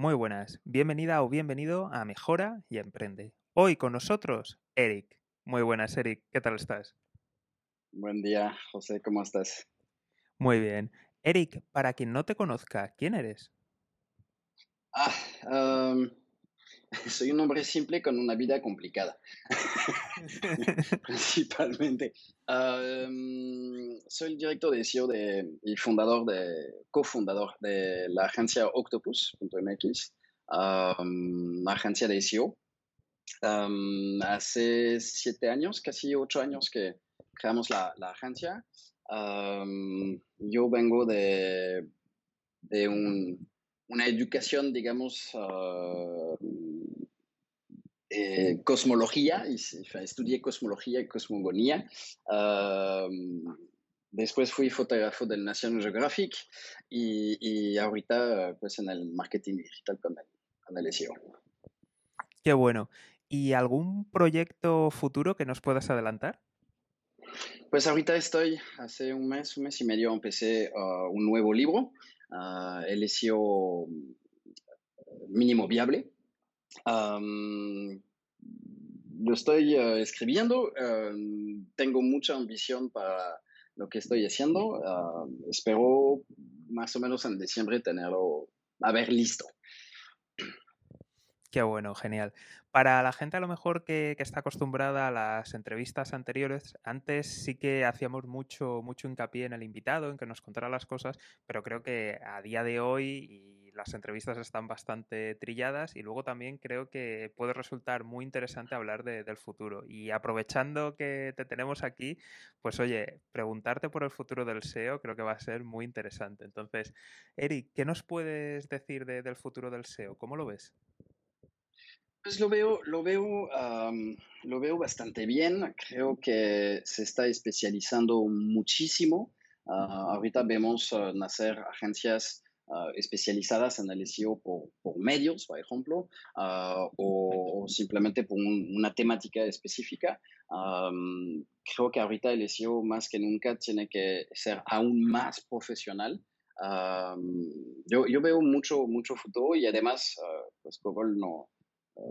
Muy buenas, bienvenida o bienvenido a Mejora y Emprende. Hoy con nosotros, Eric. Muy buenas, Eric, ¿qué tal estás? Buen día, José, ¿cómo estás? Muy bien. Eric, para quien no te conozca, ¿quién eres? Ah, soy un hombre simple con una vida complicada, principalmente. soy el director de SEO de, y fundador de, cofundador de la agencia Octopus.mx, una agencia de SEO. hace siete años, casi ocho años que creamos la, la agencia. yo vengo de, de un, una educación, digamos, uh, eh, cosmología, y, estudié cosmología y cosmogonía. después fui fotógrafo del National Geographic y, y, ahorita pues en el marketing digital con el, SEO. Qué bueno. ¿Y algún proyecto futuro que nos puedas adelantar? Pues ahorita estoy, hace un mes, un mes y medio empecé uh, un nuevo libro, uh, el SEO mínimo viable, lo estoy eh, escribiendo, tengo mucha ambición para lo que estoy haciendo. espero más o menos en diciembre tenerlo a ver listo. Qué bueno, genial. Para la gente a lo mejor que, que, está acostumbrada a las entrevistas anteriores, antes sí que hacíamos mucho, mucho hincapié en el invitado, en que nos contara las cosas, pero creo que a día de hoy las entrevistas están bastante trilladas y luego también creo que puede resultar muy interesante hablar del futuro. Y aprovechando que te tenemos aquí, pues oye, preguntarte por el futuro del SEO creo que va a ser muy interesante. Entonces, Eric, ¿qué nos puedes decir del futuro del SEO? ¿Cómo lo ves? Pues lo veo, lo veo, lo veo bastante bien. Creo que se está especializando muchísimo. Ah, ahorita vemos ah, nacer agencias Ah, especializadas en el SEO por, por medios, por ejemplo, uh, o, simplemente por un, una temática específica. Um, creo que ahorita el SEO más que nunca tiene que ser aún más profesional. Um, yo, yo, veo mucho, mucho futuro y además, uh, pues Google no,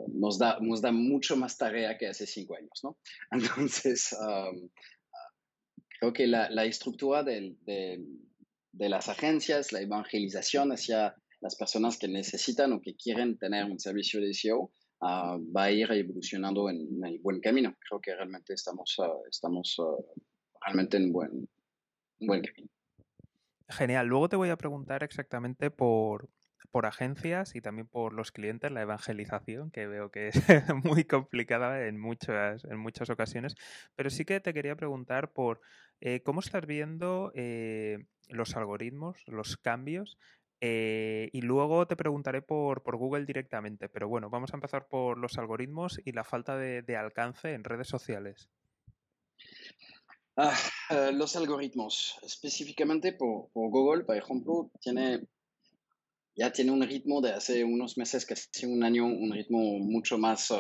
nos, da, nos da mucho más tarea que hace cinco años, ¿no? Entonces, um, creo que la, la estructura del, del de las agencias, la evangelización hacia las personas que necesitan o que quieren tener un servicio de SEO ah, va a ir evolucionando en, el buen camino. Creo que realmente estamos, ah, estamos ah, realmente en buen, buen camino. Genial. Luego te voy a preguntar exactamente por, por agencias y también por los clientes, la evangelización, que veo que es muy complicada en muchas, en muchas ocasiones. Pero sí que te quería preguntar por eh, cómo estás viendo eh, los algoritmos, los cambios. Eh, y luego te preguntaré por, por, Google directamente. Pero bueno, vamos a empezar por los algoritmos y la falta de, alcance en redes sociales. Ah, los algoritmos, específicamente por, Google, por ejemplo, tiene ya tiene un ritmo de hace unos meses, casi un año, un ritmo mucho más uh,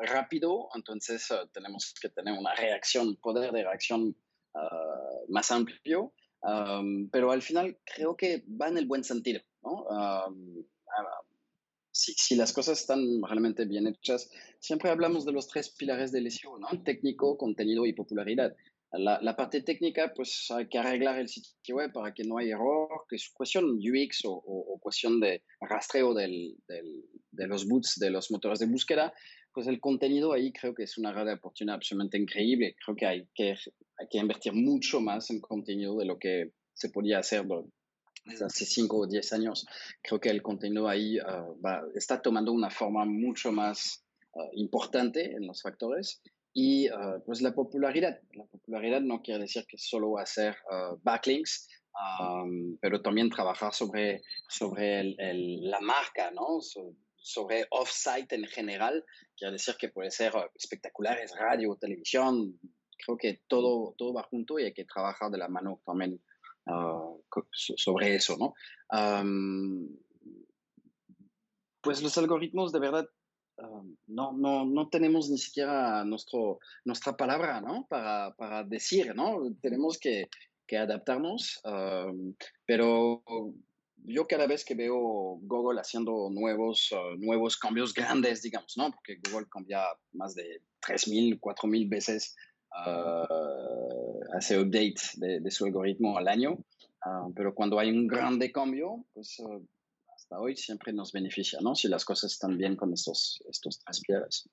rápido, entonces tenemos que tener una reacción, poder de reacción uh, más amplio, um, pero al final creo que va en el buen sentido, ¿no? Um, si, si, las cosas están realmente bien hechas, siempre hablamos de los tres pilares del SEO, ¿no? Técnico, contenido y popularidad. La, la, parte técnica, pues hay que arreglar el sitio web para que no haya error, que es cuestión UX o, o, cuestión de rastreo del, del, de los boots de los motores de búsqueda. Pues el contenido ahí creo que es una red de oportunidad absolutamente increíble. Creo que hay, que hay que invertir mucho más en contenido de lo que se podía hacer desde hace 5 o 10 años. Creo que el contenido ahí uh, va, está tomando una forma mucho más uh, importante en los factores y uh, pues la popularidad. La popularidad no quiere decir que solo hacer backlinks, um, pero también trabajar sobre, sobre el, el, la marca, ¿no? So, sobre off-site en general. Quiere decir que puede ser uh, espectaculares, radio, televisión. Creo que todo, todo va junto y hay que trabajar de la mano también sobre eso, ¿no? Um, pues los algoritmos de verdad no, no, no tenemos ni siquiera nuestro, nuestra palabra, ¿no? Para, para decir, ¿no? Tenemos que, que adaptarnos, pero yo cada vez que veo Google haciendo nuevos, uh, nuevos cambios grandes, digamos, ¿no? Porque Google cambia más de 3.000, 4.000 veces, uh, hace update de, de, su algoritmo al año. Uh, pero cuando hay un grande cambio, pues hasta hoy siempre nos beneficia, ¿no? Si las cosas están bien con estos, estos tres piedras.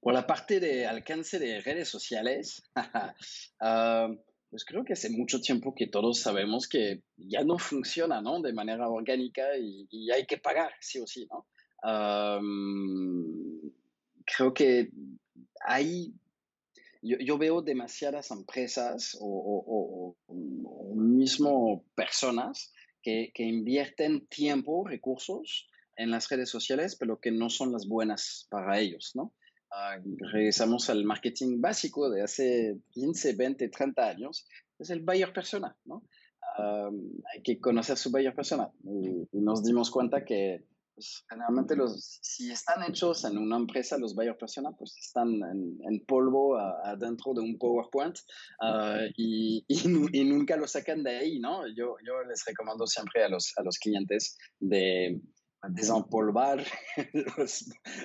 Por la parte de alcance de redes sociales, pues creo que hace mucho tiempo que todos sabemos que ya no funciona, ¿no? De manera orgánica y, hay que pagar, sí o sí, ¿no? creo que hay, yo, veo demasiadas empresas o, mismo personas que, que, invierten tiempo, recursos en las redes sociales, pero que no son las buenas para ellos, ¿no? Ah, regresamos al marketing básico de hace 15, 20, 30 años, es el buyer persona, ¿no? hay que conocer su buyer persona y, nos dimos cuenta que pues, generalmente los, si están hechos en una empresa, los buyer persona, pues están en, polvo adentro de un PowerPoint ah, y, y, nunca lo sacan de ahí, ¿no? Yo, yo les recomiendo siempre a los, a los clientes de desempolvar,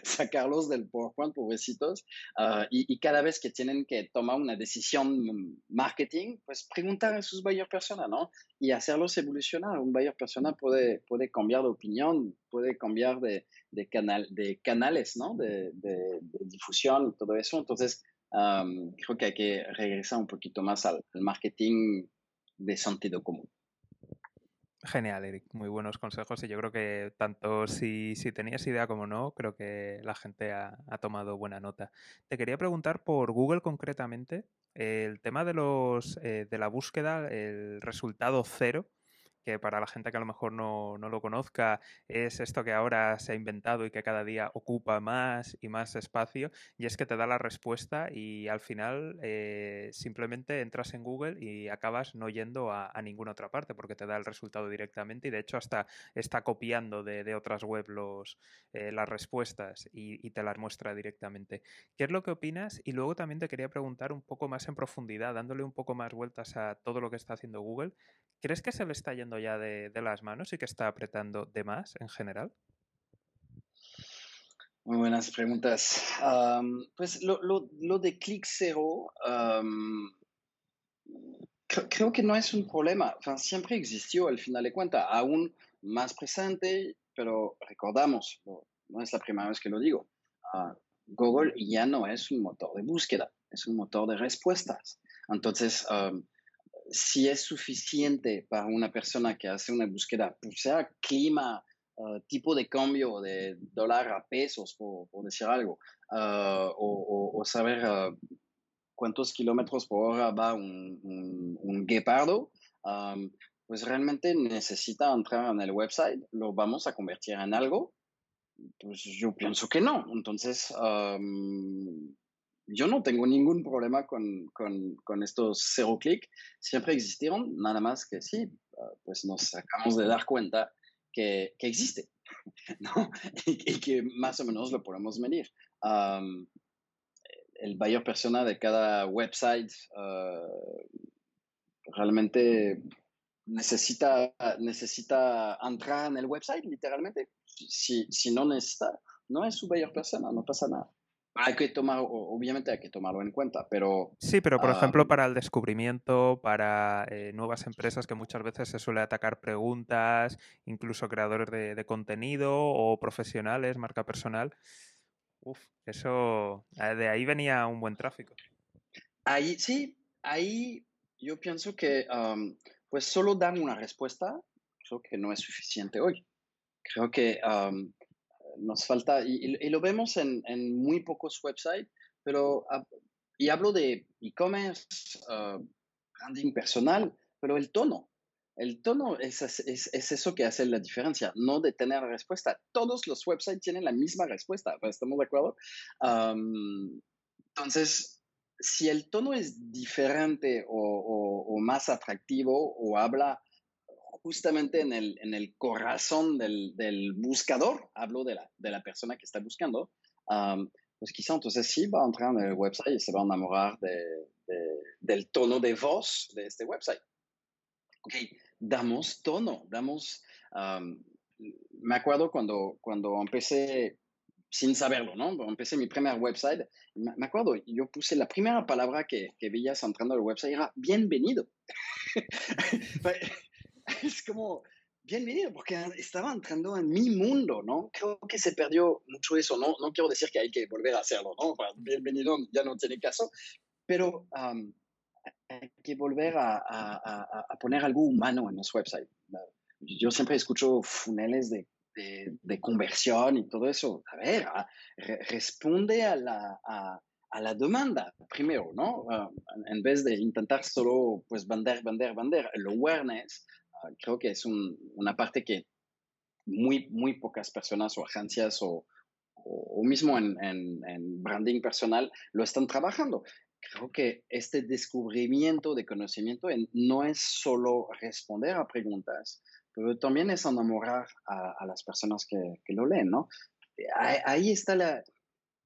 sacarlos del PowerPoint, pobrecitos, uh, y, cada vez que tienen que tomar una decisión marketing, pues preguntar a sus buyer persona, ¿no? Y hacerlos evolucionar. Un buyer persona puede, puede cambiar de opinión, puede cambiar de, de, canal, de canales, ¿no? De, de, difusión todo eso. Entonces, um, creo que hay que regresar un poquito más al marketing de sentido común. Genial, Eric. Muy buenos consejos y yo creo que tanto si, si tenías idea como no, creo que la gente ha, ha, tomado buena nota. Te quería preguntar por Google concretamente, el tema de, los, eh, de la búsqueda, el resultado cero que para la gente que a lo mejor no, lo conozca es esto que ahora se ha inventado y que cada día ocupa más y más espacio, y es que te da la respuesta y al final eh, simplemente entras en Google y acabas no yendo a, ninguna otra parte porque te da el resultado directamente y de hecho hasta está copiando de, otras web los, eh, las respuestas y, y, te las muestra directamente. ¿Qué es lo que opinas? Y luego también te quería preguntar un poco más en profundidad, dándole un poco más vueltas a todo lo que está haciendo Google. ¿Crees que se le está yendo ya de, las manos y que está apretando de más en general? Muy buenas preguntas. pues lo, de clic cero, creo, que no es un problema. siempre existió al final de cuentas, aún más presente, pero recordamos, no es la primera vez que lo digo. Ah, Google ya no es un motor de búsqueda, es un motor de respuestas. Entonces, si es suficiente para una persona que hace una búsqueda, pues, sea clima, ah, tipo de cambio de dólar a pesos, por, decir algo, ah, o, saber ah, cuántos kilómetros por hora va un, un, guepardo, pues realmente necesita entrar en el website, lo vamos a convertir en algo. Pues yo pienso que no. Entonces, yo no tengo ningún problema con, con, estos cero clic. Siempre existieron, nada más que sí, ah, pues nos acabamos de dar cuenta que, que existe, ¿no? Y, que más o menos lo podemos medir. el buyer persona de cada website uh, realmente necesita, necesita entrar en el website, literalmente. Si, si no necesita, no es su buyer persona, no pasa nada hay que tomar, obviamente hay que tomarlo en cuenta, pero... Sí, pero por ejemplo para el descubrimiento, para eh, nuevas empresas que muchas veces se suele atacar preguntas, incluso creadores de, contenido o profesionales, marca personal. Uf, eso, eh, de ahí venía un buen tráfico. Ahí, sí, ahí yo pienso que pues solo dar una respuesta, creo que no es suficiente hoy. Creo que nos falta, y, lo vemos en, muy pocos websites, pero, y hablo de e-commerce, uh, branding personal, pero el tono, el tono es, es, eso que hace la diferencia, no de tener respuesta. Todos los websites tienen la misma respuesta, ¿estamos de acuerdo? entonces, si el tono es diferente o, más atractivo o habla justamente en el, en el corazón del, del, buscador, hablo de la, de la persona que está buscando, pues quizá entonces sí va a entrar en el website y se va a enamorar de, del tono de voz de este website. Ok, damos tono, damos, me acuerdo cuando, cuando empecé sin saberlo, ¿no? Empecé mi primer website. Me acuerdo, yo puse la primera palabra que, que veías entrando al website era bienvenido. es como bienvenido, porque estaba entrando en mi mundo, ¿no? Creo que se perdió mucho eso, ¿no? No quiero decir que hay que volver a hacerlo, ¿no? bienvenido ya no tiene caso, pero hay que volver a, a, a, poner algo humano en los websites. Yo siempre escucho funeles de de, conversión y todo eso. A ver, responde a la, a, la, demanda primero, ¿no? Ah, en vez de intentar solo, pues, vender, vender, vender. El awareness creo que es una parte que muy, muy pocas personas o agencias o, o, mismo en, en, en, branding personal lo están trabajando. Creo que este descubrimiento de conocimiento no es solo responder a preguntas, pero también es enamorar a, las personas que, lo leen, ¿no? Ahí, está la,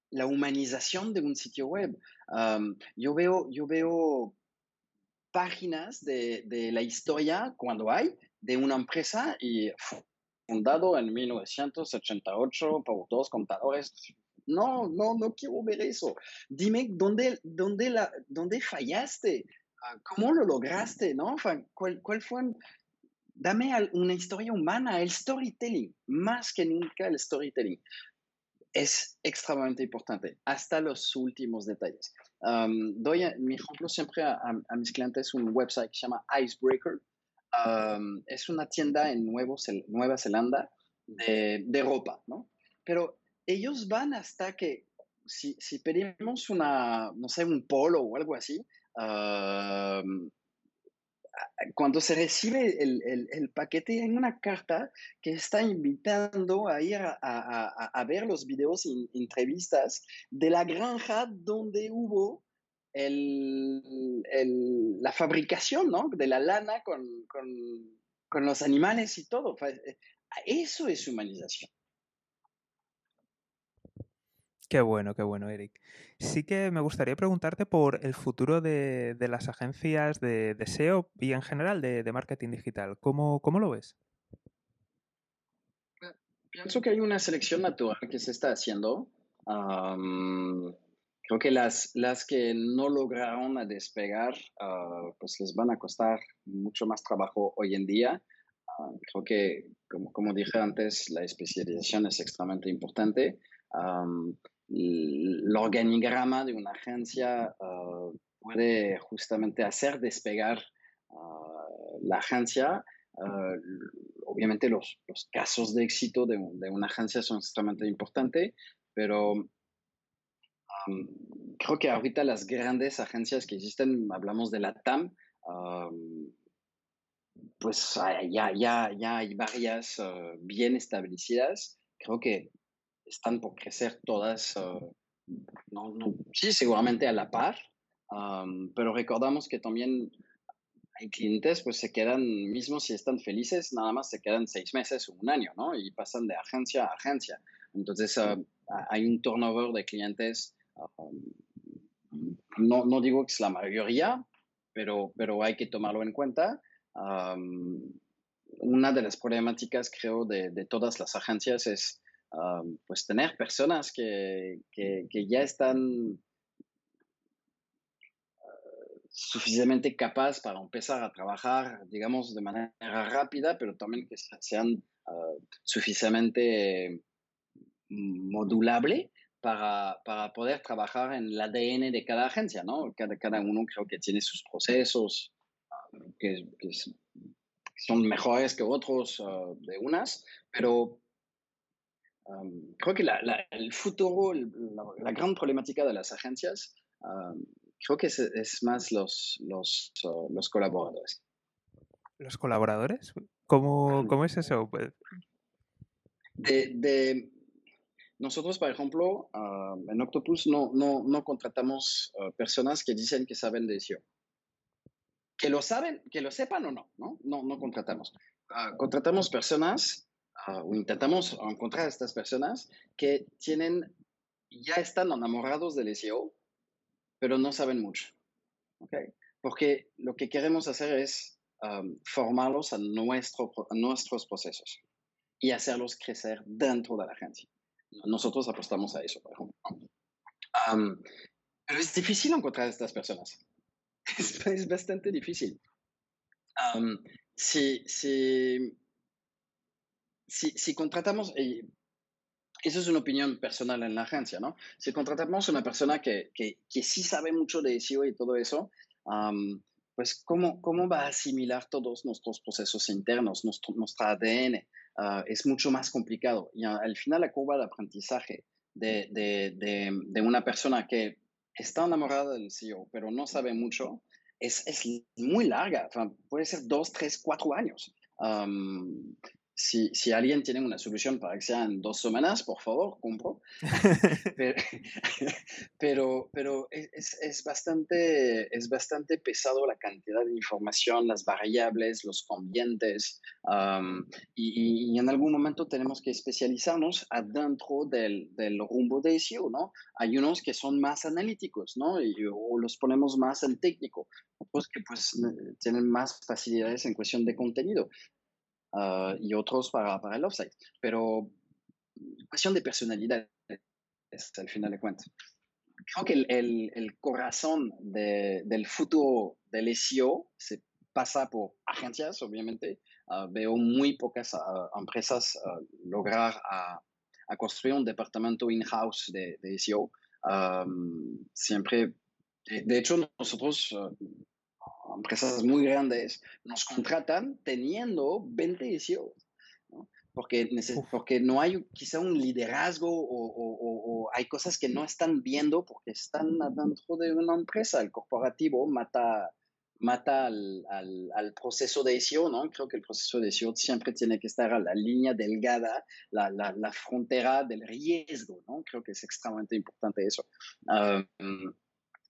la, humanización de un sitio web. yo, veo, yo veo páginas de, de, la historia cuando hay de una empresa y fundado en 1988 por dos contadores. No, no, no quiero ver eso. Dime dónde, dónde, la, dónde fallaste, ah, cómo lo lograste, ¿no? ¿Cuál, cuál fue dame una historia humana, el storytelling, más que nunca el storytelling. Es extremadamente importante, hasta los últimos detalles. Doy mi ejemplo siempre a, mis clientes un website que se llama Icebreaker. es una tienda en Nuevo, Nueva Zelanda de, de, ropa, ¿no? Pero ellos van hasta que, si, si pedimos una, no sé, un polo o algo así, cuando se recibe el, el, paquete en una carta que está invitando a ir a, a, a ver los videos y entrevistas de la granja donde hubo el, la fabricación ¿no? de la lana con, con, con los animales y todo. Eh, eso es humanización. Qué bueno, qué bueno, Eric. Sí que me gustaría preguntarte por el futuro de, las agencias de, SEO y en general de, marketing digital. ¿Cómo, ¿Cómo, lo ves? Pienso que hay una selección natural que se está haciendo. creo que las, las que no lograron despegar, ah, pues les van a costar mucho más trabajo hoy en día. Ah, creo que, como, como, dije antes, la especialización es extremadamente importante el organigrama de una agencia ah, puede justamente hacer despegar ah, la agencia. Ah, obviamente los, los, casos de éxito de, de, una agencia son extremadamente importantes, pero creo que ahorita las grandes agencias que existen, hablamos de la TAM, pues ya, ya, ya hay varias bien establecidas. Creo que están por crecer todas, ah, no, no, sí, seguramente a la par, pero recordamos que también hay clientes, pues se quedan, mismo si están felices, nada más se quedan seis meses o un año, ¿no? Y pasan de agencia a agencia. Entonces, ah, hay un turnover de clientes, no, no digo que es la mayoría, pero, pero hay que tomarlo en cuenta. una de las problemáticas, creo, de, de todas las agencias es pues tener personas que, que, ya están ah, suficientemente capaz para empezar a trabajar, digamos, de manera rápida, pero también que sean uh, suficientemente modulable para, para, poder trabajar en el ADN de cada agencia, ¿no? Cada, cada uno creo que tiene sus procesos que, son mejores que otros de unas, pero creo que el futuro, la, gran problemática de las agencias, creo que es, más los, los, los, colaboradores. ¿Los colaboradores? ¿Cómo, cómo es eso? Pues de, nosotros, por ejemplo, en Octopus no, no, no contratamos personas que dicen que saben de SEO. Que lo saben, que lo sepan o no, ¿no? No, no contratamos. Ah, contratamos personas Ah, intentamos encontrar a estas personas que tienen, ya están enamorados del SEO, pero no saben mucho. ¿okay? Porque lo que queremos hacer es formarlos a, nuestro, nuestros procesos y hacerlos crecer dentro de la agencia. Nosotros apostamos a eso, por ejemplo. pero es difícil encontrar a estas personas. Es, bastante difícil. si, si, si, contratamos, y eso es una opinión personal en la agencia, ¿no? Si contratamos a una persona que, que, que sí sabe mucho de SEO y todo eso, pues ¿cómo, ¿cómo va a asimilar todos nuestros procesos internos, nuestro, nuestra ADN? Ah, es mucho más complicado. Y al final la curva de aprendizaje de, de, de, una persona que está enamorada del SEO, pero no sabe mucho, es, es muy larga. puede ser dos, tres, cuatro años si, si, alguien tiene una solución para que sea en dos semanas, por favor, compro. pero, pero, es, es, bastante, es bastante pesado la cantidad de información, las variables, los ambientes. y, en algún momento tenemos que especializarnos adentro del, del, rumbo de SEO, ¿no? Hay unos que son más analíticos, ¿no? Y, o los ponemos más en técnico, otros que pues tienen más facilidades en cuestión de contenido. Ah, y otros para, para el offsite. Pero cuestión de personalidad es al final de cuentas. Creo que el, el, corazón de, del futuro del SEO se pasa por agencias, obviamente. Ah, veo muy pocas ah, empresas lograr a, a, construir un departamento in-house de, de, SEO. siempre, de, hecho, nosotros empresas muy grandes nos contratan teniendo 20 SEO, ¿no? Porque, porque no hay quizá un liderazgo o, hay cosas que no están viendo porque están dentro de una empresa. El corporativo mata, mata al, al, proceso de SEO, ¿no? Creo que el proceso de SEO siempre tiene que estar a la línea delgada, la, la, la frontera del riesgo, ¿no? Creo que es extremadamente importante eso.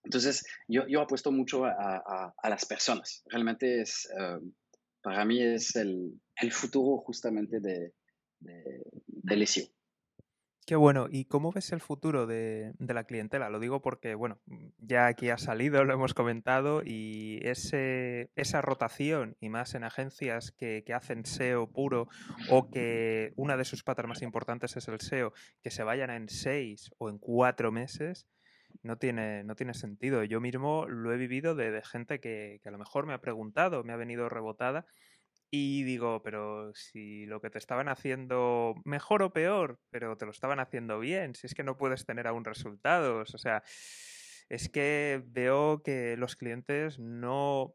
Entonces, yo, yo apuesto mucho a, a, las personas. Realmente es, eh, para mí es el, el futuro justamente de, de, del SEO. Qué bueno. ¿Y cómo ves el futuro de, de, la clientela? Lo digo porque, bueno, ya aquí ha salido, lo hemos comentado, y ese, esa rotación, y más en agencias que, que, hacen SEO puro, o que una de sus patas más importantes es el SEO, que se vayan en seis o en cuatro meses, no tiene, no tiene sentido. Yo mismo lo he vivido de, gente que, a lo mejor me ha preguntado, me ha venido rebotada y digo, pero si lo que te estaban haciendo mejor o peor, pero te lo estaban haciendo bien, si es que no puedes tener aún resultados, o sea, es que veo que los clientes no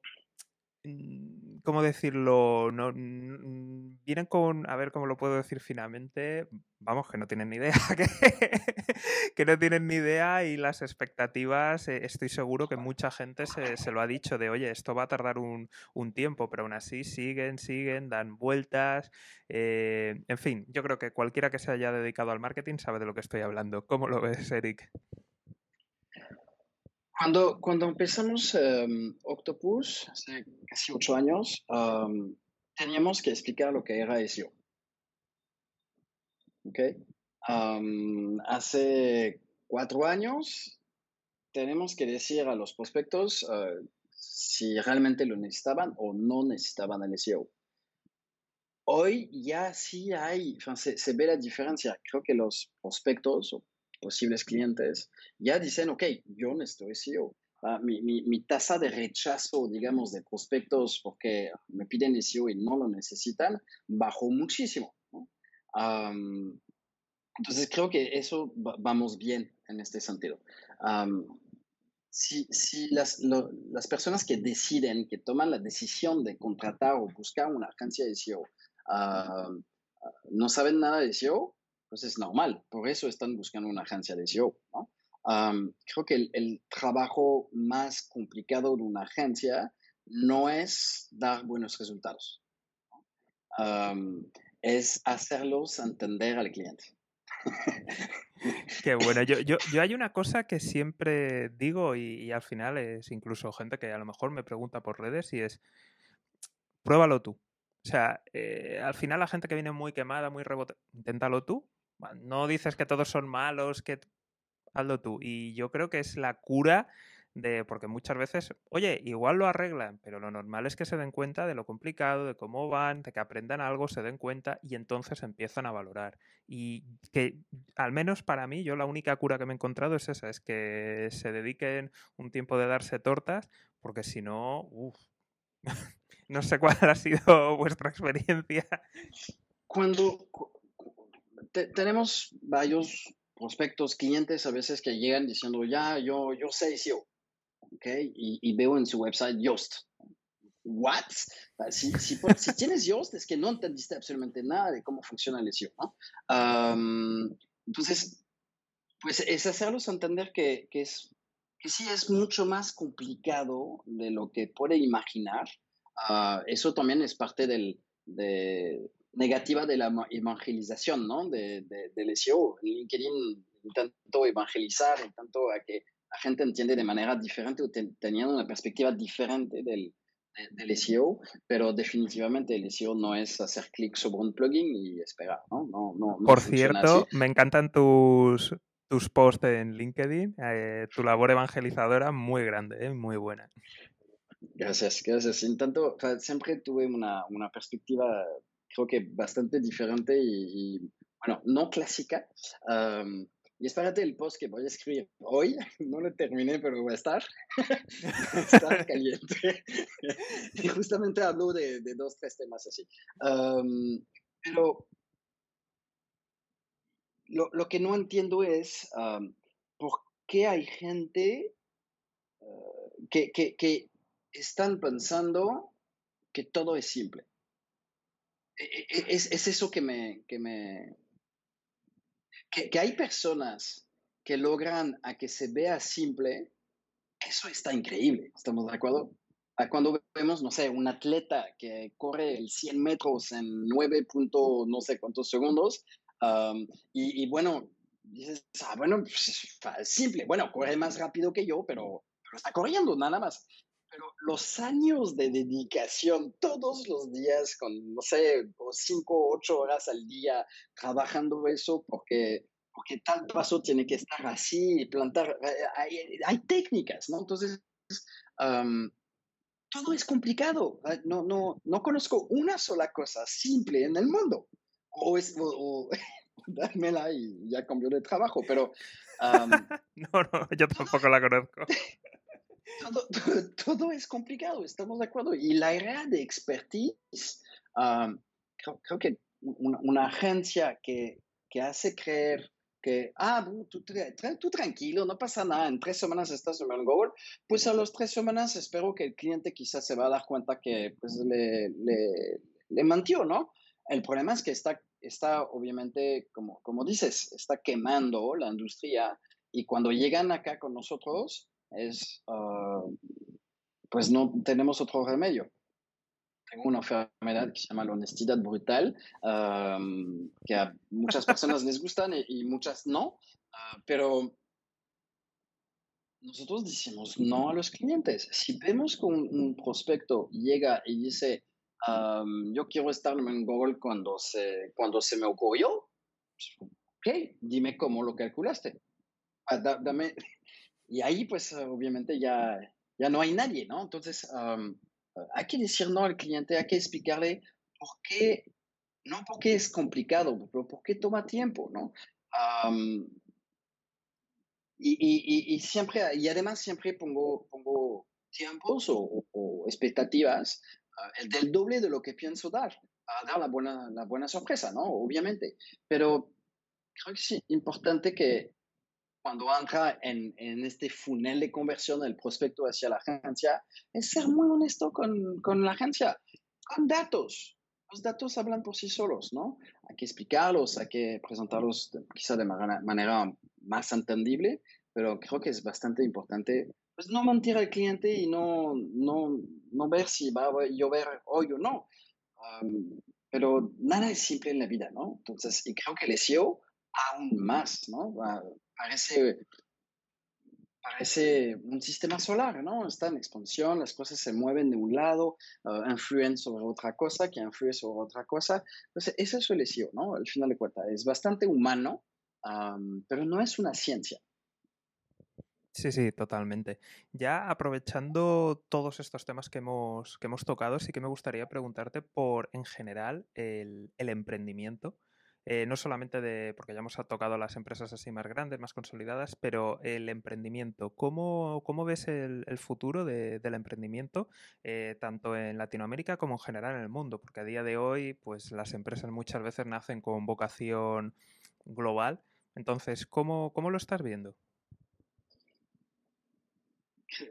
Mm, ¿cómo decirlo? No, vienen con, a ver cómo lo puedo decir finalmente, vamos, que no tienen ni idea, que, no tienen ni idea y las expectativas, eh, estoy seguro que mucha gente se, lo ha dicho de, oye, esto va a tardar un, tiempo, pero aún así siguen, siguen, dan vueltas, eh, en fin, yo creo que cualquiera que se haya dedicado al marketing sabe de lo que estoy hablando. ¿Cómo lo ves, Eric? Cuando, cuando empezamos em, Octopus, hace casi ocho años, teníamos que explicar lo que era SEO. ¿Okay? Hace cuatro años, tenemos que decir a los prospectos eh, si realmente lo necesitaban o no necesitaban el SEO. Hoy ya sí hay, se, se, ve la diferencia. Creo que los prospectos o posibles clientes, ya dicen, ok, yo necesito SEO. Ah, mi, mi, tasa de rechazo, digamos, de prospectos porque me piden SEO y no lo necesitan, bajó muchísimo. Entonces creo que eso vamos bien en este sentido. si, si las, las, personas que deciden, que toman la decisión de contratar o buscar una agencia de SEO, no saben nada de SEO, pues es normal, por eso están buscando una agencia de SEO. ¿no? creo que el, trabajo más complicado de una agencia no es dar buenos resultados, es hacerlos entender al cliente. Qué bueno. Yo, yo, yo, hay una cosa que siempre digo y, al final es incluso gente que a lo mejor me pregunta por redes y es, pruébalo tú. O sea, eh, al final la gente que viene muy quemada, muy rebota, inténtalo tú no dices que todos son malos, que hazlo tú. Y yo creo que es la cura de, porque muchas veces, oye, igual lo arreglan, pero lo normal es que se den cuenta de lo complicado, de cómo van, de que aprendan algo, se den cuenta y entonces empiezan a valorar. Y que, al menos para mí, yo la única cura que me he encontrado es esa, es que se dediquen un tiempo de darse tortas, porque si no, uff. no sé cuál ha sido vuestra experiencia. Cuando tenemos varios prospectos, clientes a veces que llegan diciendo, ya, yo, yo sé SEO, ¿ok? Y, veo en su website Yoast. ¿What? Si, si, si, tienes Yoast es que no entendiste absolutamente nada de cómo funciona el SEO, ¿no? entonces, pues es hacerlos entender que, que, es, que sí es mucho más complicado de lo que puede imaginar. Uh, eso también es parte del, de, negativa de la evangelización, ¿no? De, de, del SEO. LinkedIn intentó evangelizar, tanto a que la gente entiende de manera diferente o teniendo una perspectiva diferente del, del SEO, pero definitivamente el SEO no es hacer clic sobre un plugin y esperar, ¿no? no, no, Por cierto, me encantan tus, tus posts en LinkedIn, eh, tu labor evangelizadora muy grande, ¿eh? muy buena. Gracias, gracias. Intento, siempre tuve una, una perspectiva creo que bastante diferente y, bueno, no clásica. Y espérate el post que voy a escribir hoy, no lo terminé, pero va a estar, va a estar caliente. y justamente hablo de, de, dos, tres temas así. pero lo, lo, que no entiendo es por qué hay gente ah, que, que, que están pensando que todo es simple. E, e, es, es eso que me, que me, que, que, hay personas que logran a que se vea simple, eso está increíble, ¿estamos de acuerdo? Cuando vemos, no sé, un atleta que corre el 100 metros en 9. no sé cuántos segundos, y, y, bueno, dices, ah, bueno, pues, es simple, bueno, corre más rápido que yo, pero, pero está corriendo, nada más pero los años de dedicación todos los días con, no sé, cinco, ocho horas al día trabajando eso porque, porque tal paso tiene que estar así, plantar, hay, hay técnicas, ¿no? Entonces, todo es complicado. No, no, no conozco una sola cosa simple en el mundo. O es, o, dármela y ya cambió de trabajo, pero... no, no, yo tampoco la conozco todo, todo, es complicado, estamos de acuerdo. Y la era de expertise, creo, que una, agencia que, que, hace creer que, ah, tú, tú, tranquilo, no pasa nada, en tres semanas estás en Google, pues a las tres semanas espero que el cliente quizás se va a dar cuenta que pues, le, le, le mantió, ¿no? El problema es que está, está obviamente, como, como dices, está quemando la industria y cuando llegan acá con nosotros, es, ah, pues no tenemos otro remedio. Tengo una enfermedad que se llama la honestidad brutal, que a muchas personas les gustan y, muchas no, ah, pero nosotros decimos no a los clientes. Si vemos que un, prospecto llega y dice, yo quiero estar en Google cuando se, cuando se me ocurrió, pues, ok, dime cómo lo calculaste. Ah, dame, y ahí, pues, obviamente ya, ya no hay nadie, ¿no? Entonces, hay que decir no al cliente, hay que explicarle por qué, no porque es complicado, pero por qué toma tiempo, ¿no? y, y, y, siempre, y además siempre pongo, pongo tiempos o, expectativas ah, el del doble de lo que pienso dar, a dar la buena, la buena sorpresa, ¿no? Obviamente. Pero creo que es importante que cuando entra en, en, este funnel de conversión del prospecto hacia la agencia, es ser muy honesto con, con, la agencia, con datos. Los datos hablan por sí solos, ¿no? Hay que explicarlos, hay que presentarlos quizá de manera, manera más entendible, pero creo que es bastante importante pues no mentir al cliente y no, no, no ver si va a llover hoy o no. pero nada es simple en la vida, ¿no? Entonces, y creo que el SEO aún más, ¿no? Parece, parece un sistema solar, ¿no? Está en expansión, las cosas se mueven de un lado, uh, influyen sobre otra cosa, que influye sobre otra cosa. Entonces, eso es el SEO, ¿no? Al final de cuentas, es bastante humano, pero no es una ciencia. Sí, sí, totalmente. Ya aprovechando todos estos temas que hemos, que hemos tocado, sí que me gustaría preguntarte por, en general, el, emprendimiento. Eh, no solamente de, porque ya hemos tocado las empresas así más grandes, más consolidadas, pero el emprendimiento. ¿Cómo, cómo ves el, futuro del emprendimiento, eh, tanto en Latinoamérica como en general en el mundo? Porque a día de hoy, pues las empresas muchas veces nacen con vocación global. Entonces, ¿cómo, cómo lo estás viendo?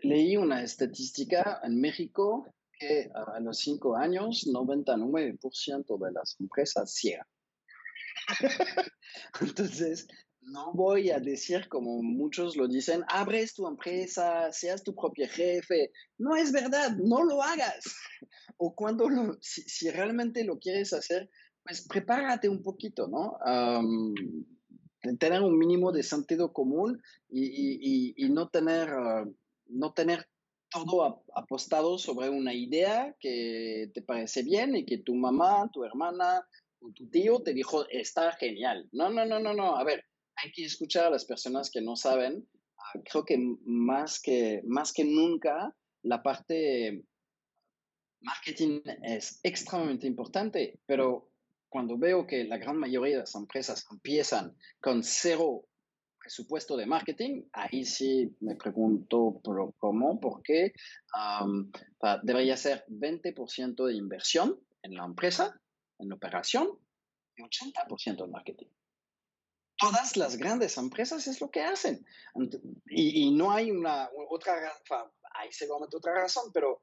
leí una estadística en México que a los cinco años 99% de las empresas cierran. Entonces, no voy a decir como muchos lo dicen, abres tu empresa, seas tu propio jefe. No es verdad, no lo hagas. O cuando lo, si, realmente lo quieres hacer, pues prepárate un poquito, ¿no? tener un mínimo de sentido común y, no tener... Ah, no tener todo apostado sobre una idea que te parece bien y que tu mamá, tu hermana tu tío te dijo, está genial. No, no, no, no, no. A ver, hay que escuchar a las personas que no saben. Ah, creo que más que, más que nunca la parte marketing es extremadamente importante, pero cuando veo que la gran mayoría de las empresas empiezan con cero presupuesto de marketing, ahí sí me pregunto pero cómo, por qué debería ser 20% de inversión en la empresa, en operación, y 80% en marketing. Todas las grandes empresas es lo que hacen. Y, no hay una otra, hay seguramente otra razón, pero,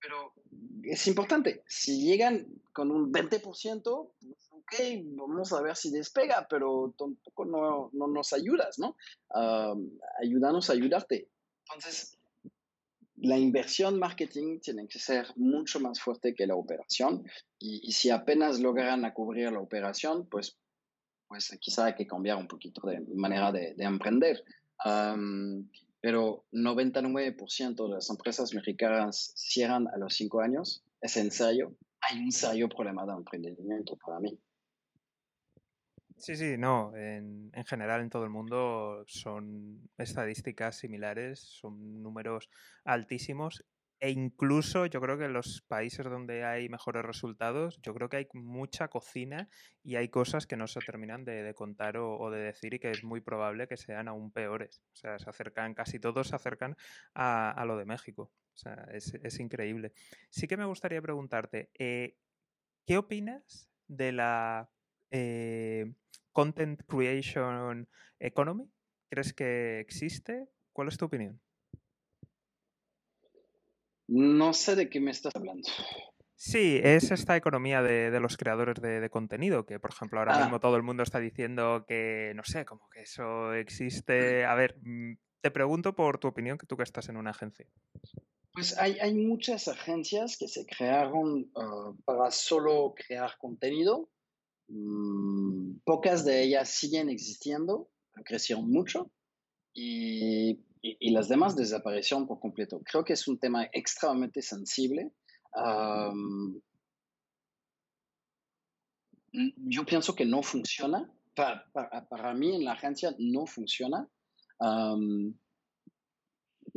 pero es importante. Si llegan con un 20%, ok, vamos a ver si despega, pero tampoco no, no nos ayudas, ¿no? ayúdanos a ayudarte. Entonces, la inversión marketing tiene que ser mucho más fuerte que la operación y, si apenas logran cubrir la operación, pues, pues quizá hay que cambiar un poquito de manera de, emprender. pero 99% de las empresas mexicanas cierran a los cinco años. Es en serio. Hay un serio problema de emprendimiento para mí. Sí, sí, no. En, general en todo el mundo son estadísticas similares, son números altísimos e incluso yo creo que en los países donde hay mejores resultados, yo creo que hay mucha cocina y hay cosas que no se terminan de, contar o, de decir y que es muy probable que sean aún peores. O sea, se acercan, casi todos se acercan a, lo de México. O sea, es, increíble. Sí que me gustaría preguntarte, eh, ¿qué opinas de la eh, Content Creation Economy? ¿Crees que existe? ¿Cuál es tu opinión? No sé de qué me estás hablando. Sí, es esta economía de, los creadores de, contenido, que por ejemplo ahora ah. mismo todo el mundo está diciendo que, no sé, como que eso existe. A ver, mm, te pregunto por tu opinión, que tú que estás en una agencia. Pues hay, hay muchas agencias que se crearon ah, para solo crear contenido Mm, pocas de ellas siguen existiendo, crecieron mucho y, las demás desaparecieron por completo. Creo que es un tema extremadamente sensible. yo pienso que no funciona. Para, mí en la agencia no funciona. no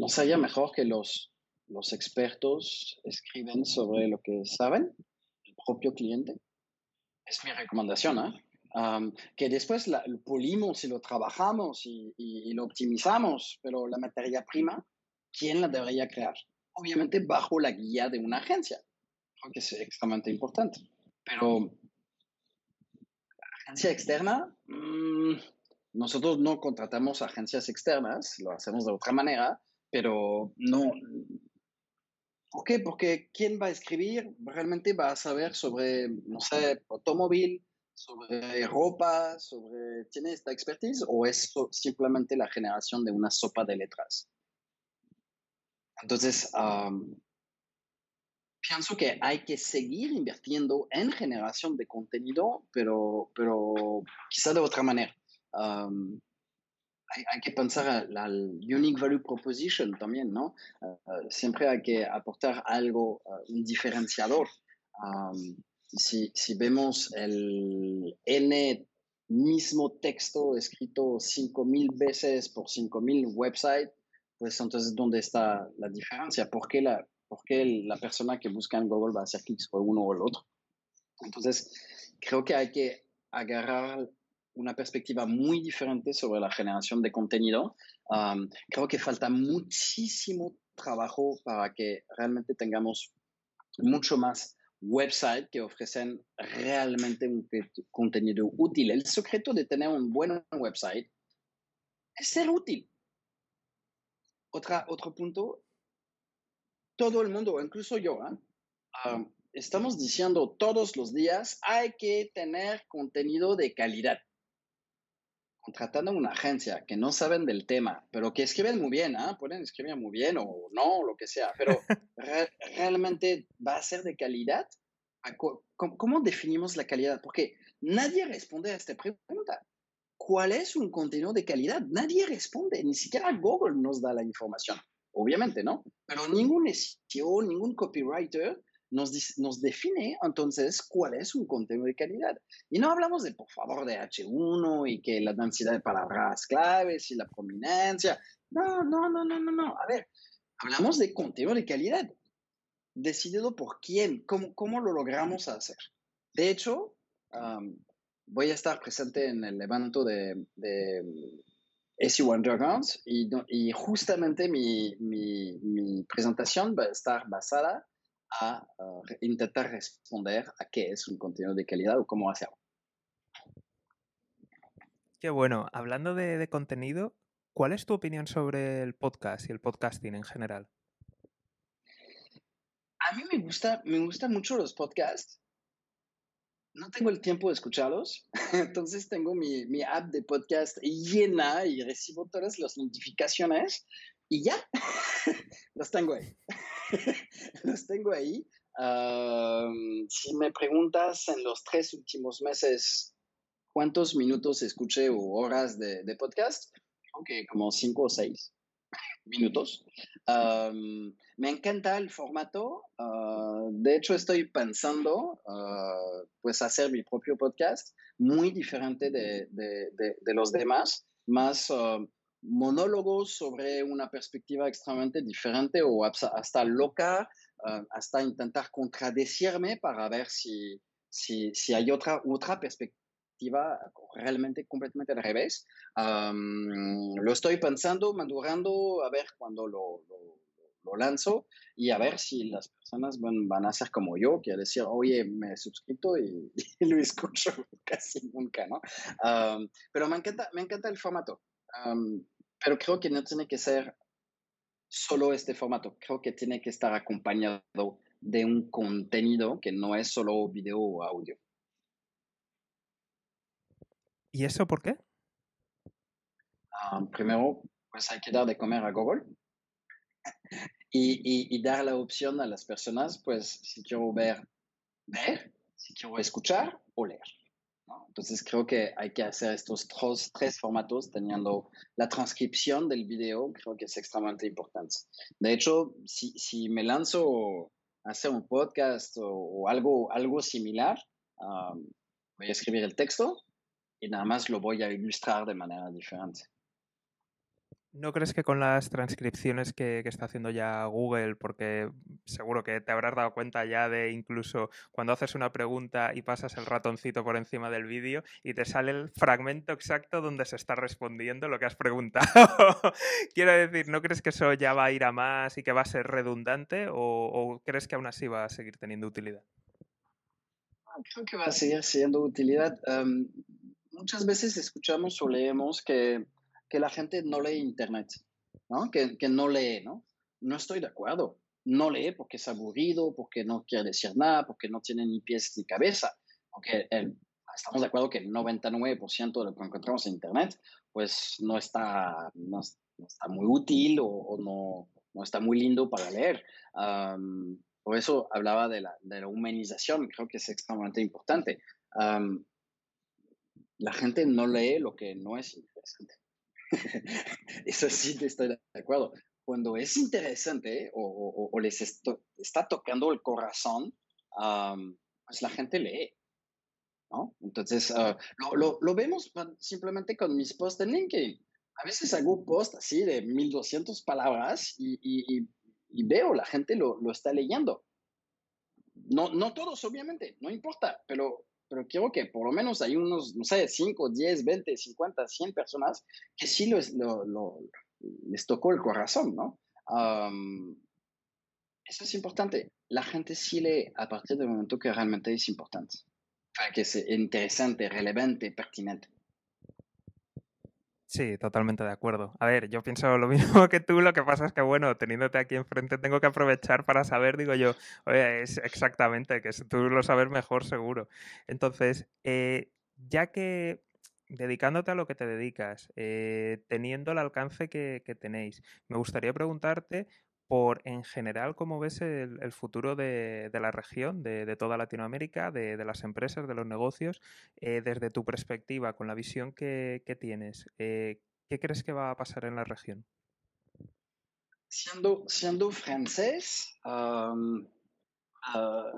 sería mejor que los, los expertos escriben sobre lo que saben, el propio cliente es mi recomendación, ¿eh? que después lo pulimos y lo trabajamos y, lo optimizamos, pero la materia prima, ¿quién la debería crear? Obviamente bajo la guía de una agencia, que es extremadamente importante. Pero agencia externa, mm, nosotros no contratamos agencias externas, lo hacemos de otra manera, pero no, ¿Por qué? Porque ¿quién va a escribir? Realmente va a saber sobre, no sé, automóvil, sobre ropa, sobre... ¿Tiene esta expertise o es simplemente la generación de una sopa de letras? Entonces, pienso que hay que seguir invirtiendo en generación de contenido, pero, pero quizá de otra manera hay, que pensar al Unique Value Proposition también, ¿no? Eh, siempre hay que aportar algo, eh, un diferenciador. si, si, vemos el N mismo texto escrito 5.000 veces por 5.000 websites, pues entonces, ¿dónde está la diferencia? ¿Por qué la, por qué la persona que busca en Google va a hacer clics por uno o el otro? Entonces, creo que hay que agarrar una perspectiva muy diferente sobre la generación de contenido. creo que falta muchísimo trabajo para que realmente tengamos mucho más websites que ofrecen realmente un contenido útil. El secreto de tener un buen website es ser útil. Otra, otro punto, todo el mundo, incluso yo, ¿eh? estamos diciendo todos los días, hay que tener contenido de calidad. Contratando una agencia que no saben del tema, pero que escriben muy bien, ¿ah? pueden escribir muy bien o no, lo que sea, pero realmente va a ser de calidad. ¿Cómo, definimos la calidad? Porque nadie responde a esta pregunta. ¿Cuál es un contenido de calidad? Nadie responde, ni siquiera Google nos da la información, obviamente, ¿no? Pero ningún SEO, ningún copywriter nos, define entonces cuál es un contenido de calidad. Y no hablamos de, por favor, de H1 y que la densidad de palabras claves y la prominencia. No, no, no, no, no, no. A ver, hablamos de contenido de calidad. Decidido por quién, cómo, cómo lo logramos hacer. De hecho, voy a estar presente en el evento de, de SU Dragons y, justamente mi presentación va a estar basada a intentar responder a qué es un contenido de calidad o cómo hacerlo. Qué bueno. Hablando de, contenido, ¿cuál es tu opinión sobre el podcast y el podcasting en general? A mí me gusta, me gustan mucho los podcasts. No tengo el tiempo de escucharlos, entonces tengo mi, mi app de podcast llena y recibo todas las notificaciones y ya, los tengo ahí. los tengo ahí. si me preguntas en los tres últimos meses cuántos minutos escuché o horas de, podcast, creo que como cinco o seis minutos. me encanta el formato. Ah, de hecho, estoy pensando ah, pues hacer mi propio podcast muy diferente de, de los demás, más ah, monólogos sobre una perspectiva extremadamente diferente o hasta loca, ah, hasta intentar contradecirme para ver si, si, si, hay otra, otra perspectiva realmente completamente al revés. lo estoy pensando, madurando, a ver cuándo lo, lo, lanzo y a ver si las personas van, van, a ser como yo, que decir, oye, me he suscrito y, lo escucho casi nunca, ¿no? pero me encanta, me encanta el formato pero creo que no tiene que ser solo este formato, creo que tiene que estar acompañado de un contenido que no es solo video o audio. ¿Y eso por qué? Ah, primero, pues hay que dar de comer a Google y, y, dar la opción a las personas, pues si quiero ver, ver, si quiero escuchar o leer. Entonces creo que hay que hacer estos tres, formatos teniendo la transcripción del video, creo que es extremadamente importante. De hecho, si, me lanzo a hacer un podcast o, algo, algo similar, voy a escribir el texto y nada más lo voy a ilustrar de manera diferente. ¿No crees que con las transcripciones que, está haciendo ya Google, porque seguro que te habrás dado cuenta ya de incluso cuando haces una pregunta y pasas el ratoncito por encima del vídeo y te sale el fragmento exacto donde se está respondiendo lo que has preguntado? Quiero decir, ¿no crees que eso ya va a ir a más y que va a ser redundante o, crees que aún así va a seguir teniendo utilidad? Ah, creo que va a seguir siendo utilidad. muchas veces escuchamos o leemos que que la gente no lee Internet, ¿no? Que, que, no lee, ¿no? No estoy de acuerdo. No lee porque es aburrido, porque no quiere decir nada, porque no tiene ni pies ni cabeza. Porque estamos de acuerdo que el 99% de lo que encontramos en Internet, pues no está, no, está muy útil o, no, no, está muy lindo para leer. por eso hablaba de la, de la, humanización, creo que es extremadamente importante. la gente no lee lo que no es interesante. Eso sí estoy de acuerdo. Cuando es interesante o, les está tocando el corazón, pues la gente lee. ¿no? Entonces, ah, lo, lo, vemos simplemente con mis posts en LinkedIn. a veces hago post así de 1200 palabras y, y, y, veo, la gente lo, lo, está leyendo. No, no todos, obviamente, no importa, pero, pero quiero que por lo menos hay unos, no sé, 5, 10, 20, 50, 100 personas que sí les tocó el corazón, ¿no? eso es importante. La gente sí lee a partir del momento que realmente es importante, que es interesante, relevante, pertinente. Sí, totalmente de acuerdo. A ver, yo pienso lo mismo que tú, lo que pasa es que, bueno, teniéndote aquí enfrente, tengo que aprovechar para saber, digo yo, oye, es exactamente, que tú lo sabes mejor seguro. Entonces, eh, ya que dedicándote a lo que te dedicas, eh, teniendo el alcance que, tenéis, me gustaría preguntarte por, en general, cómo ves el, futuro de, la región, de, toda Latinoamérica, de, las empresas, de los negocios, eh, desde tu perspectiva, con la visión que, tienes. Eh, ¿Qué crees que va a pasar en la región? Siendo, siendo francés, Ah,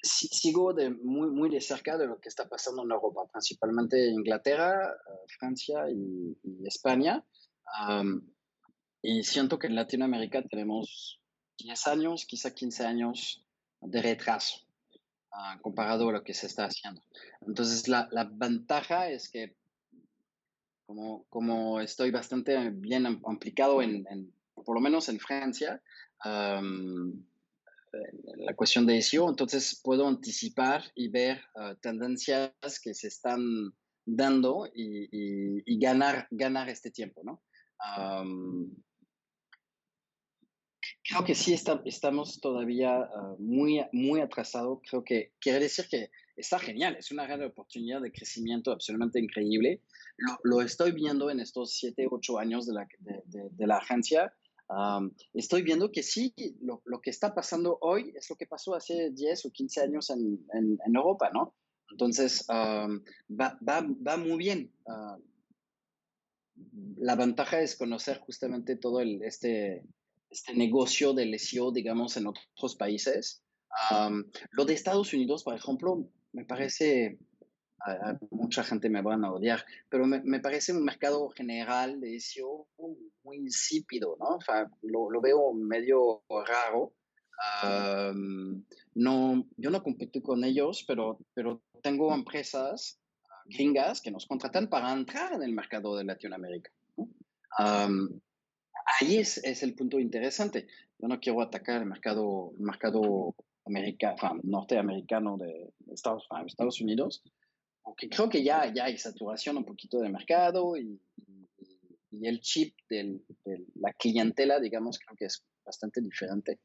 sigo de muy, muy de cerca de lo que está pasando en Europa, principalmente Inglaterra, ah, Francia y, España. Y siento que en Latinoamérica tenemos 10 años, quizá 15 años de retraso uh, comparado a lo que se está haciendo. Entonces, la, la ventaja es que como, como, estoy bastante bien implicado en, en, por lo menos en Francia, la cuestión de SEO, entonces puedo anticipar y ver ah, tendencias que se están dando y, ganar, ganar este tiempo, ¿no? Creo que sí está, estamos todavía ah, muy, muy atrasados. Creo que quiere decir que está genial, es una gran oportunidad de crecimiento absolutamente increíble. Lo, lo estoy viendo en estos 7, 8 años de la, de, de la agencia estoy viendo que sí, lo, lo, que está pasando hoy es lo que pasó hace 10 o 15 años en, en, Europa, ¿no? Entonces, va, va, va, muy bien. la ventaja es conocer justamente todo el, este, este negocio del SEO, digamos, en otros países. lo de Estados Unidos, por ejemplo, me parece mucha gente me van a odiar, pero me, me, parece un mercado general de SEO muy insípido, ¿no? O sea, lo, lo veo medio raro. no, yo no compito con ellos, pero, pero tengo empresas gringas que nos contratan para entrar en el mercado de Latinoamérica. Ahí es, es, el punto interesante. Yo no quiero atacar el mercado, el mercado americano, norteamericano de Estados, Estados Unidos, porque creo que ya, ya hay saturación un poquito de mercado y, y, el chip de la clientela, digamos, creo que es bastante diferente.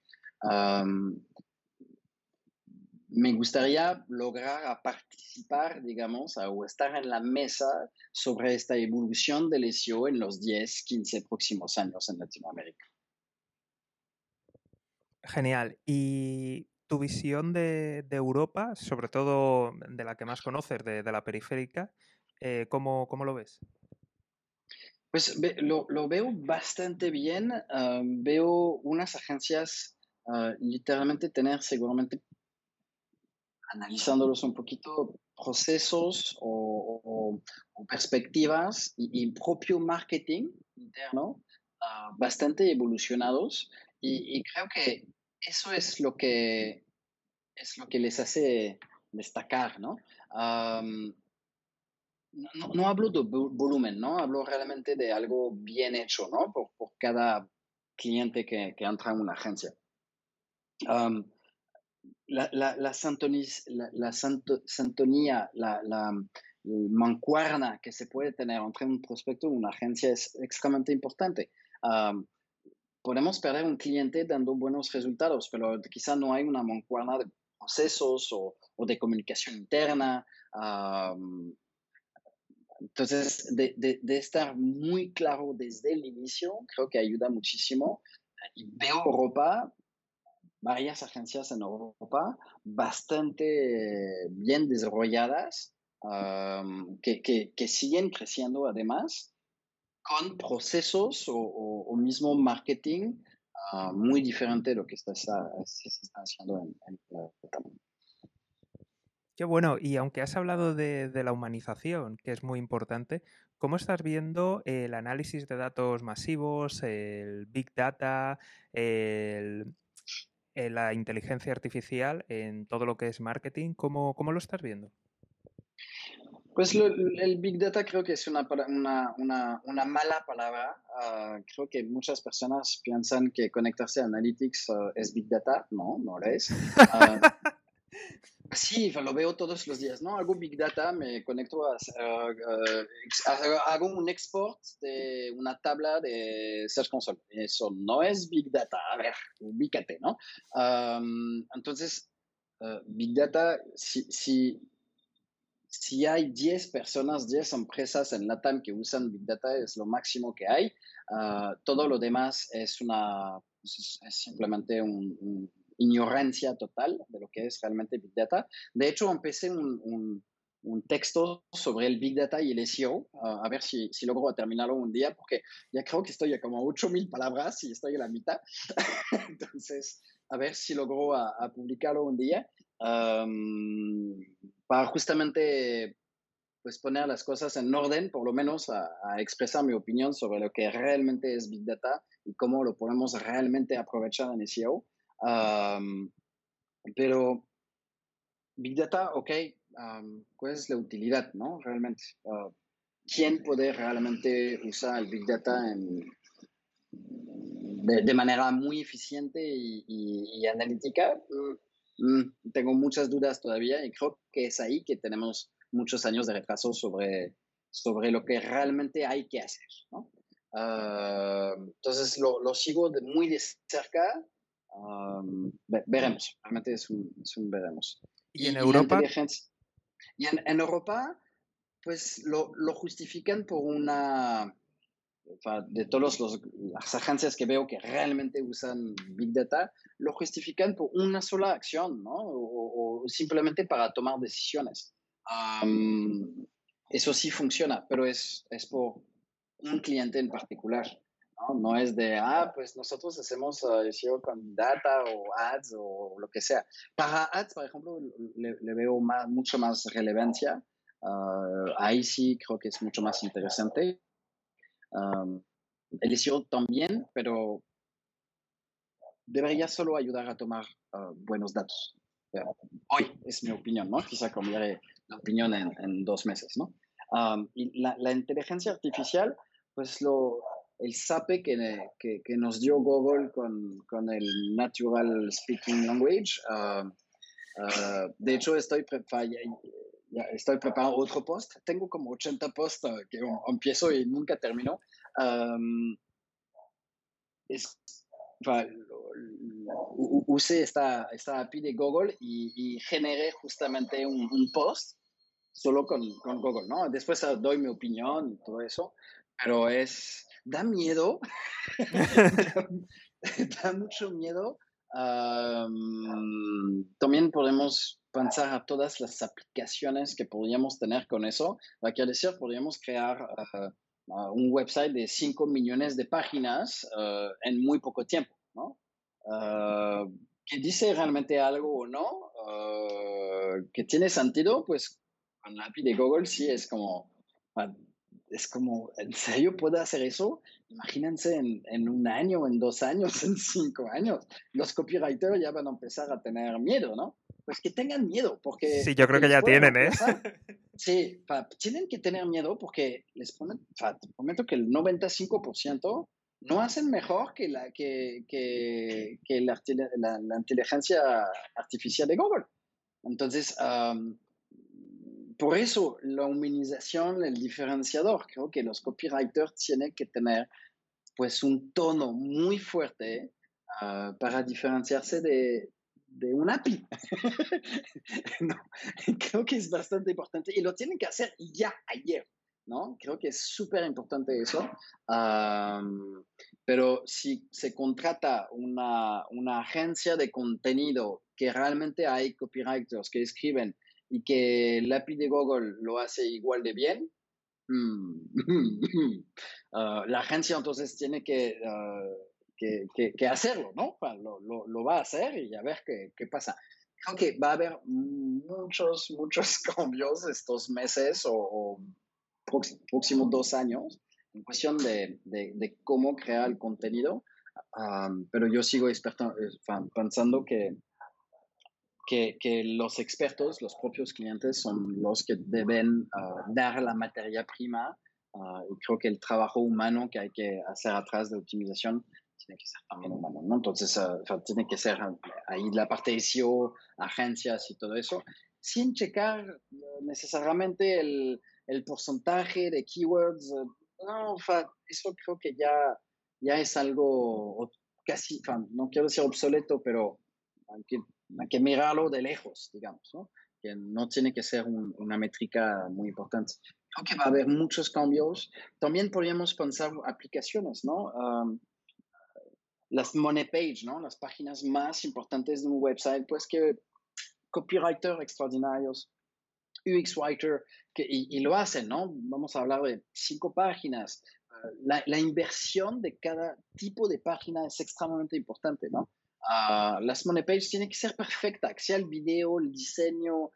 Me gustaría lograr participar, digamos, o estar en la mesa sobre esta evolución del SEO en los 10, 15 próximos años en Latinoamérica. Genial. Y tu visión de, Europa, sobre todo de la que más conoces, de, la periférica, eh, ¿cómo, lo ves? Pues lo, veo bastante bien. Ah, veo unas agencias ah, literalmente tener seguramente, analizándolos un poquito, procesos o, perspectivas y, propio marketing interno ah, bastante evolucionados. y creo que eso es lo que es lo que les hace destacar, ¿no? no, hablo de volumen, ¿no? Hablo realmente de algo bien hecho, ¿no? Por, cada cliente que, entra en una agencia. La, la, la, santonía, la, mancuerna que se puede tener entre un prospecto y una agencia es extremadamente importante. podemos perder un cliente dando buenos resultados, pero quizá no hay una mancuerna de procesos o, de comunicación interna. entonces, de, estar muy claro desde el inicio, creo que ayuda muchísimo. Y veo Europa, varias agencias en Europa, bastante bien desarrolladas, que, siguen creciendo además con procesos o, mismo marketing Ah, muy diferente de lo que está, se está haciendo en, en Qué bueno, y aunque has hablado de, la humanización, que es muy importante, ¿cómo estás viendo el análisis de datos masivos, el Big Data, la inteligencia artificial en todo lo que es marketing? ¿Cómo, cómo lo estás viendo? Pues el Big Data creo que es una, una, una, mala palabra. Ah, creo que muchas personas piensan que conectarse a Analytics ah, es Big Data. No, no lo es. Ah, Sí, lo veo todos los días, ¿no? Hago Big Data, me conecto a, hago un export de una tabla de Search Console. Eso no es Big Data, a ver, ubícate, ¿no? entonces, eh, Big Data, si, si, si hay 10 personas, 10 empresas en LATAM que usan Big Data, es lo máximo que hay. Ah, todo lo demás es, una, es simplemente un ignorancia total de lo que es realmente Big Data. De hecho, empecé un, un, texto sobre el Big Data y el SEO, a ver si, si, logro terminarlo un día, porque ya creo que estoy a como 8.000 palabras y estoy en la mitad. Entonces, a ver si logro a, publicarlo un día, para justamente pues poner las cosas en orden, por lo menos a, a, expresar mi opinión sobre lo que realmente es Big Data y cómo lo podemos realmente aprovechar en SEO pero Big Data, ok, ¿cuál es la utilidad, no? Realmente. Ah, ¿Quién puede realmente usar el Big Data en, de, manera muy eficiente y, analítica? Mm, mm, tengo muchas dudas todavía y creo que es ahí que tenemos muchos años de retraso sobre, sobre lo que realmente hay que hacer. ¿no? Ah, entonces lo, lo, sigo de muy de cerca veremos, realmente es un, veremos. ¿Y, en Europa? Y en, Europa, pues lo, lo, justifican por una, de todas las agencias que veo que realmente usan Big Data, lo justifican por una sola acción, ¿no? O, simplemente para tomar decisiones. eso sí funciona, pero es, es por un cliente en particular. ¿No? es de, ah, pues nosotros hacemos uh, SEO con data o ads o lo que sea. Para ads, por ejemplo, le, veo más, mucho más relevancia. Ah, ahí sí creo que es mucho más interesante. el SEO también, pero debería solo ayudar a tomar ah, buenos datos. Hoy es mi opinión, ¿no? Quizá cambiaré la opinión en, dos meses, ¿no? y la, la inteligencia artificial, pues lo, el SAPE que, que, nos dio Google con, con, el Natural Speaking Language. Ah, ah, de hecho, estoy, estoy preparando otro post. Tengo como 80 posts ah, que empiezo y nunca termino. es, usé esta, esta API de Google y, generé justamente un, un post solo con, con, Google, ¿no? Después doy mi opinión y todo eso, pero es, da miedo, da, mucho miedo. también podemos pensar a todas las aplicaciones que podríamos tener con eso. Quiere decir, podríamos crear ah, ah, un website de 5 millones de páginas ah, en muy poco tiempo, ¿no? que dice realmente algo o no, que tiene sentido, pues con la API de Google sí es como, es como, ¿en serio puedo hacer eso? Imagínense en, un año, en dos años, en cinco años. Los copywriters ya van a empezar a tener miedo, ¿no? Pues que tengan miedo, porque... Sí, yo creo que ya tienen, ¿eh? Sí, tienen que tener miedo porque les prometo, prometo que el 95% no hacen mejor que la, que, que, que la, la, inteligencia artificial de Google. Entonces, por eso la humanización, el diferenciador, creo que los copywriters tienen que tener pues un tono muy fuerte ah, para diferenciarse de, de un API. creo que es bastante importante y lo tienen que hacer ya, ayer. ¿no? Creo que es súper importante eso. pero si se contrata una, una, agencia de contenido que realmente hay copywriters que escriben y que el API de Google lo hace igual de bien, ah, la agencia entonces tiene que, ah, que, que, hacerlo, ¿no? Lo, lo, lo, va a hacer y a ver qué, qué, pasa. creo que va a haber muchos, muchos cambios estos meses o, próximos dos años en cuestión de, de, cómo crear el contenido, pero yo sigo experto, eh, pensando que, que, que, los expertos, los propios clientes, son los que deben ah, dar la materia prima ah, y creo que el trabajo humano que hay que hacer atrás de optimización tiene que ser también humano, ¿no? Entonces, ah, tiene que ser ahí la parte SEO, agencias y todo eso, sin checar necesariamente el, el porcentaje de keywords. No, eso creo que ya, ya es algo casi, no quiero decir obsoleto, pero que, hay que mirarlo de lejos, digamos, ¿no? que no tiene que ser una métrica muy importante. Creo que va a haber muchos cambios. También podríamos pensar aplicaciones, ¿no? las money page, ¿no? Las páginas más importantes de un website, pues que copywriter extraordinarios, UX writer, que, y, lo hacen, ¿no? Vamos a hablar de cinco páginas. Ah, la, la, inversión de cada tipo de página es extremadamente importante, ¿no? Uh, las money pages tienen que ser perfectas, que sea el video, el diseño,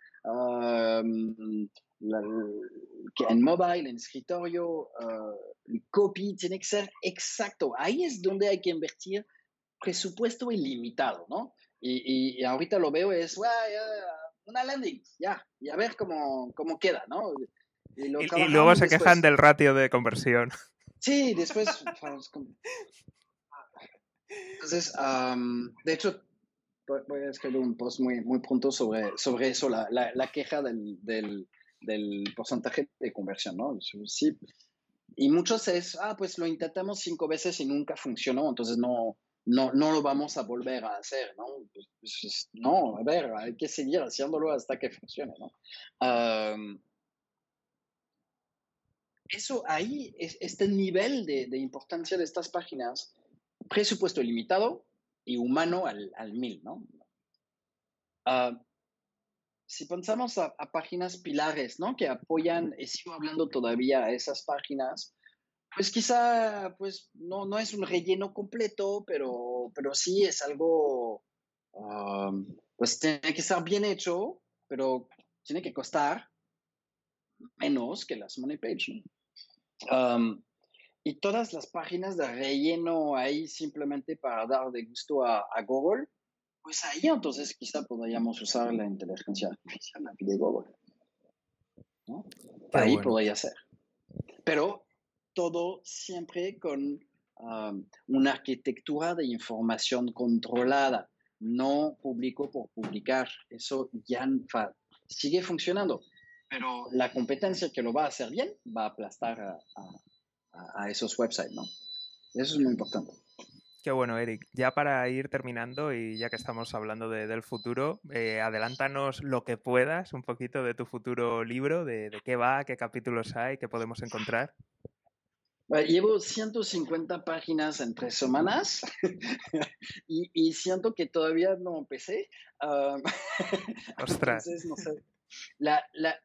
que en mobile, en escritorio, uh, el copy tiene que ser exacto. Ahí es donde hay que invertir presupuesto ilimitado, ¿no? Y, y, ahorita lo veo es, una landing, ya, y a ver cómo, cómo queda, ¿no? Y, luego se quejan del ratio de conversión. Sí, después... Entonces, de hecho, voy a escribir un post muy, muy pronto sobre, sobre eso, la, la, la queja del, del, del, porcentaje de conversión, ¿no? Sí. Y muchos es, ah, pues lo intentamos cinco veces y nunca funcionó, entonces no, no, no lo vamos a volver a hacer, ¿no? Pues, pues, no, a ver, hay que seguir haciéndolo hasta que funcione, ¿no? eso ahí, es, este nivel de, de, importancia de estas páginas, presupuesto limitado y humano al, al mil, ¿no? Ah, si pensamos a, a, páginas pilares, ¿no? Que apoyan, sigo hablando todavía a esas páginas, pues quizá, pues no, no es un relleno completo, pero, pero sí es algo, pues tiene que estar bien hecho, pero tiene que costar menos que las money page. Y todas las páginas de relleno ahí simplemente para dar de gusto a, a Google, pues ahí entonces quizá podríamos usar la inteligencia artificial de Google. Ahí podría ser. Pero todo siempre con una arquitectura de información controlada, no público por publicar. Eso ya sigue funcionando, pero la competencia que lo va a hacer bien va a aplastar a, esos websites, ¿no? Eso es muy importante. Qué bueno, Eric. Ya para ir terminando y ya que estamos hablando del futuro, eh, adelántanos lo que puedas, un poquito de tu futuro libro, de, de, qué va, qué capítulos hay, qué podemos encontrar. Llevo 150 páginas en tres semanas y, siento que todavía no empecé. Ostras. no sé. La, la,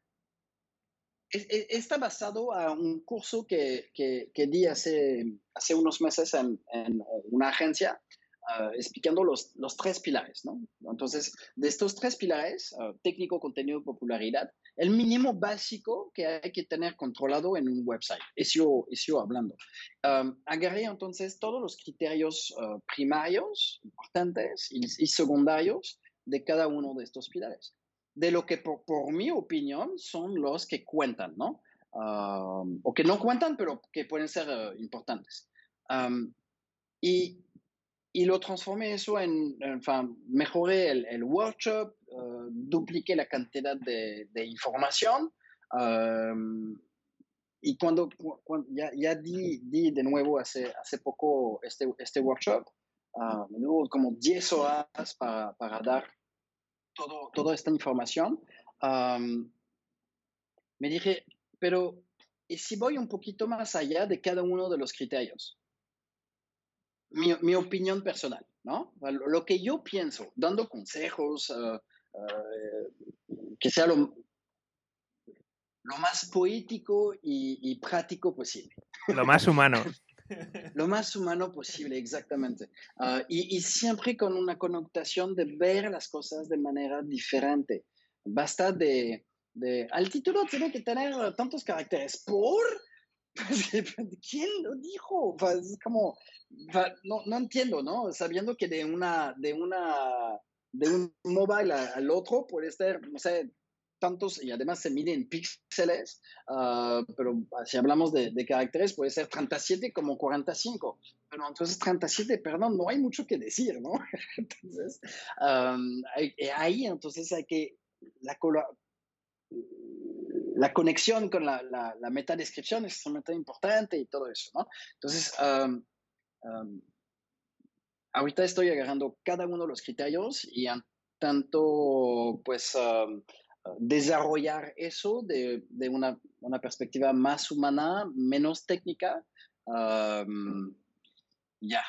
está basado a un curso que, que, que di hace, hace unos meses en, en una agencia uh, explicando los, los, tres pilares, ¿no? Entonces, de estos tres pilares, uh, técnico, contenido, popularidad, el mínimo básico que hay que tener controlado en un website, eso, eso hablando. Um, agarré entonces todos los criterios uh, primarios, importantes y, y, secundarios de cada uno de estos pilares. De lo que, por, mi opinión, son los que cuentan, ¿no? O que no cuentan, pero que pueden ser uh, importantes. Y y lo transformé eso en, enfin, mejoré el, workshop, uh, dupliqué la cantidad de, de información. Y cuando, ya, ya di, di, de nuevo hace, hace poco este, este workshop, uh, como 10 horas para, para dar todo, toda esta información, um, me dije, pero ¿y si voy un poquito más allá de cada uno de los criterios? mi, mi, opinión personal, ¿no? Lo, que yo pienso, dando consejos, uh, uh, que sea lo, lo más poético y, y, práctico posible. Lo más humano. Lo más humano posible, exactamente. Ah, y, y, siempre con una connotación de ver las cosas de manera diferente. Basta de, de al título tiene que tener tantos caracteres. ¿Por? ¿Quién lo dijo? Es como, no, no entiendo, ¿no? Sabiendo que de una, de una, de un mobile al otro puede estar, no sé, tantos, y además se mide en píxeles, uh, pero si hablamos de, de, caracteres puede ser 37 como 45, pero entonces 37, perdón, no hay mucho que decir, ¿no? entonces, um, ahí entonces hay que, la, la conexión con la, la, la metadescripción es extremadamente importante y todo eso, ¿no? Entonces, um, um, ahorita estoy agarrando cada uno de los criterios y tanto, pues, um, desarrollar eso de, de una, una, perspectiva más humana, menos técnica. ya.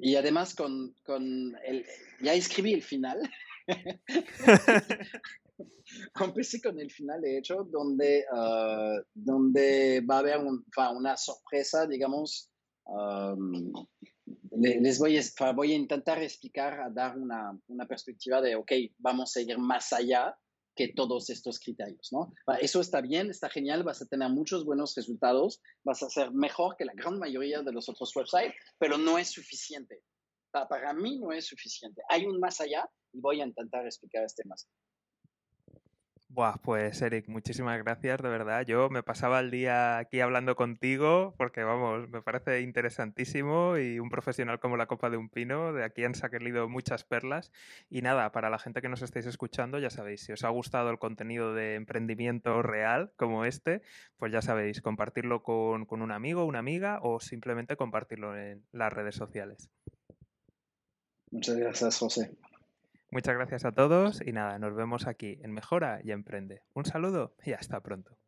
y además con, con el, ya escribí el final. Empecé con el final, de hecho, donde, uh, donde va a haber un, una sorpresa, digamos. Um, les voy a, voy a intentar explicar, a dar una, una, perspectiva de, ok, vamos a ir más allá todos estos criterios, ¿no? Eso está bien, está genial, vas a tener muchos buenos resultados, vas a ser mejor que la gran mayoría de los otros websites, pero no es suficiente. Para mí no es suficiente. Hay un más allá y voy a intentar explicar este más. Buah, pues Eric, muchísimas gracias, de verdad. Yo me pasaba el día aquí hablando contigo porque, vamos, me parece interesantísimo y un profesional como la copa de un pino, de aquí han salido muchas perlas. Y nada, para la gente que nos estáis escuchando, ya sabéis, si os ha gustado el contenido de emprendimiento real como este, pues ya sabéis, compartirlo con, con un amigo, una amiga o simplemente compartirlo en las redes sociales. Muchas gracias, José. Muchas gracias a todos y nada, nos vemos aquí en Mejora y Emprende. Un saludo y hasta pronto.